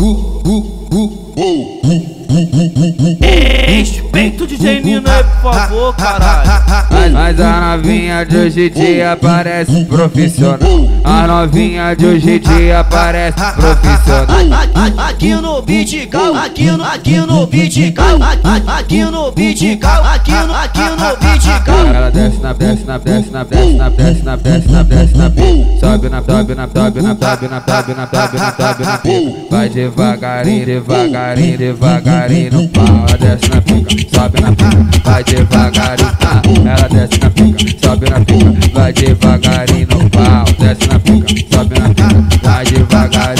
Ooh, ooh. Por favor, caralho. Mas, a novinha de hoje em dia parece profissional. A novinha de hoje em dia parece profissional. Aqui no beat cal, aqui no, aqui no beat cal, aqui no beat cal, aqui no, aqui no beat cal. Ela desce na desce na desce na desce na desce na desce na desce na. Sobe na sobe na sobe na sobe na sobe na sobe na sobe na pica. Vai devagarinho, devagarinho, devagarinho no pau. Ela desce na pica, sobe na vai devagarinho. Ah, ela desce na pica, sobe na pica, vai devagarinho no pau. Desce na pica, sobe na pica, vai devagarinho,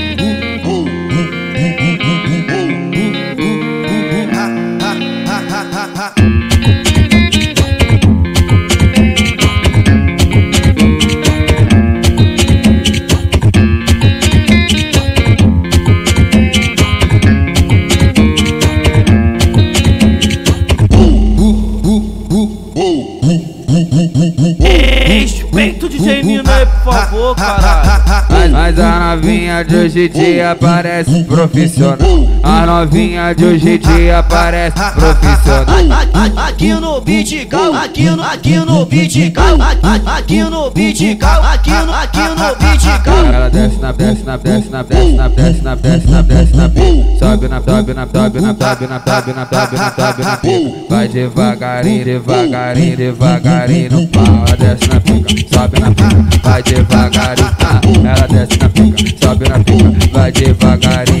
Respeito DJ Nino aí, por favor, caralho. Mas a novinha de hoje em dia parece profissional. A novinha de hoje em dia parece profissional. Aqui no beat cal, aqui no, aqui no beat cal, aqui no beat cal, aqui no, aqui no beat cal. Ela desce na desce na desce na desce na desce na desce na desce na pica. Sobe na sobe na sobe na sobe na sobe na sobe na sobe na. Vai devagarinho, devagarinho, devagarinho no pau. Ela desce na pica, sobe na pica, vai devagarinho. Ela desce na pica, sobe na pica, vai devagarinho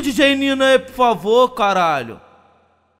isso, DJ Nina, por favor, caralho.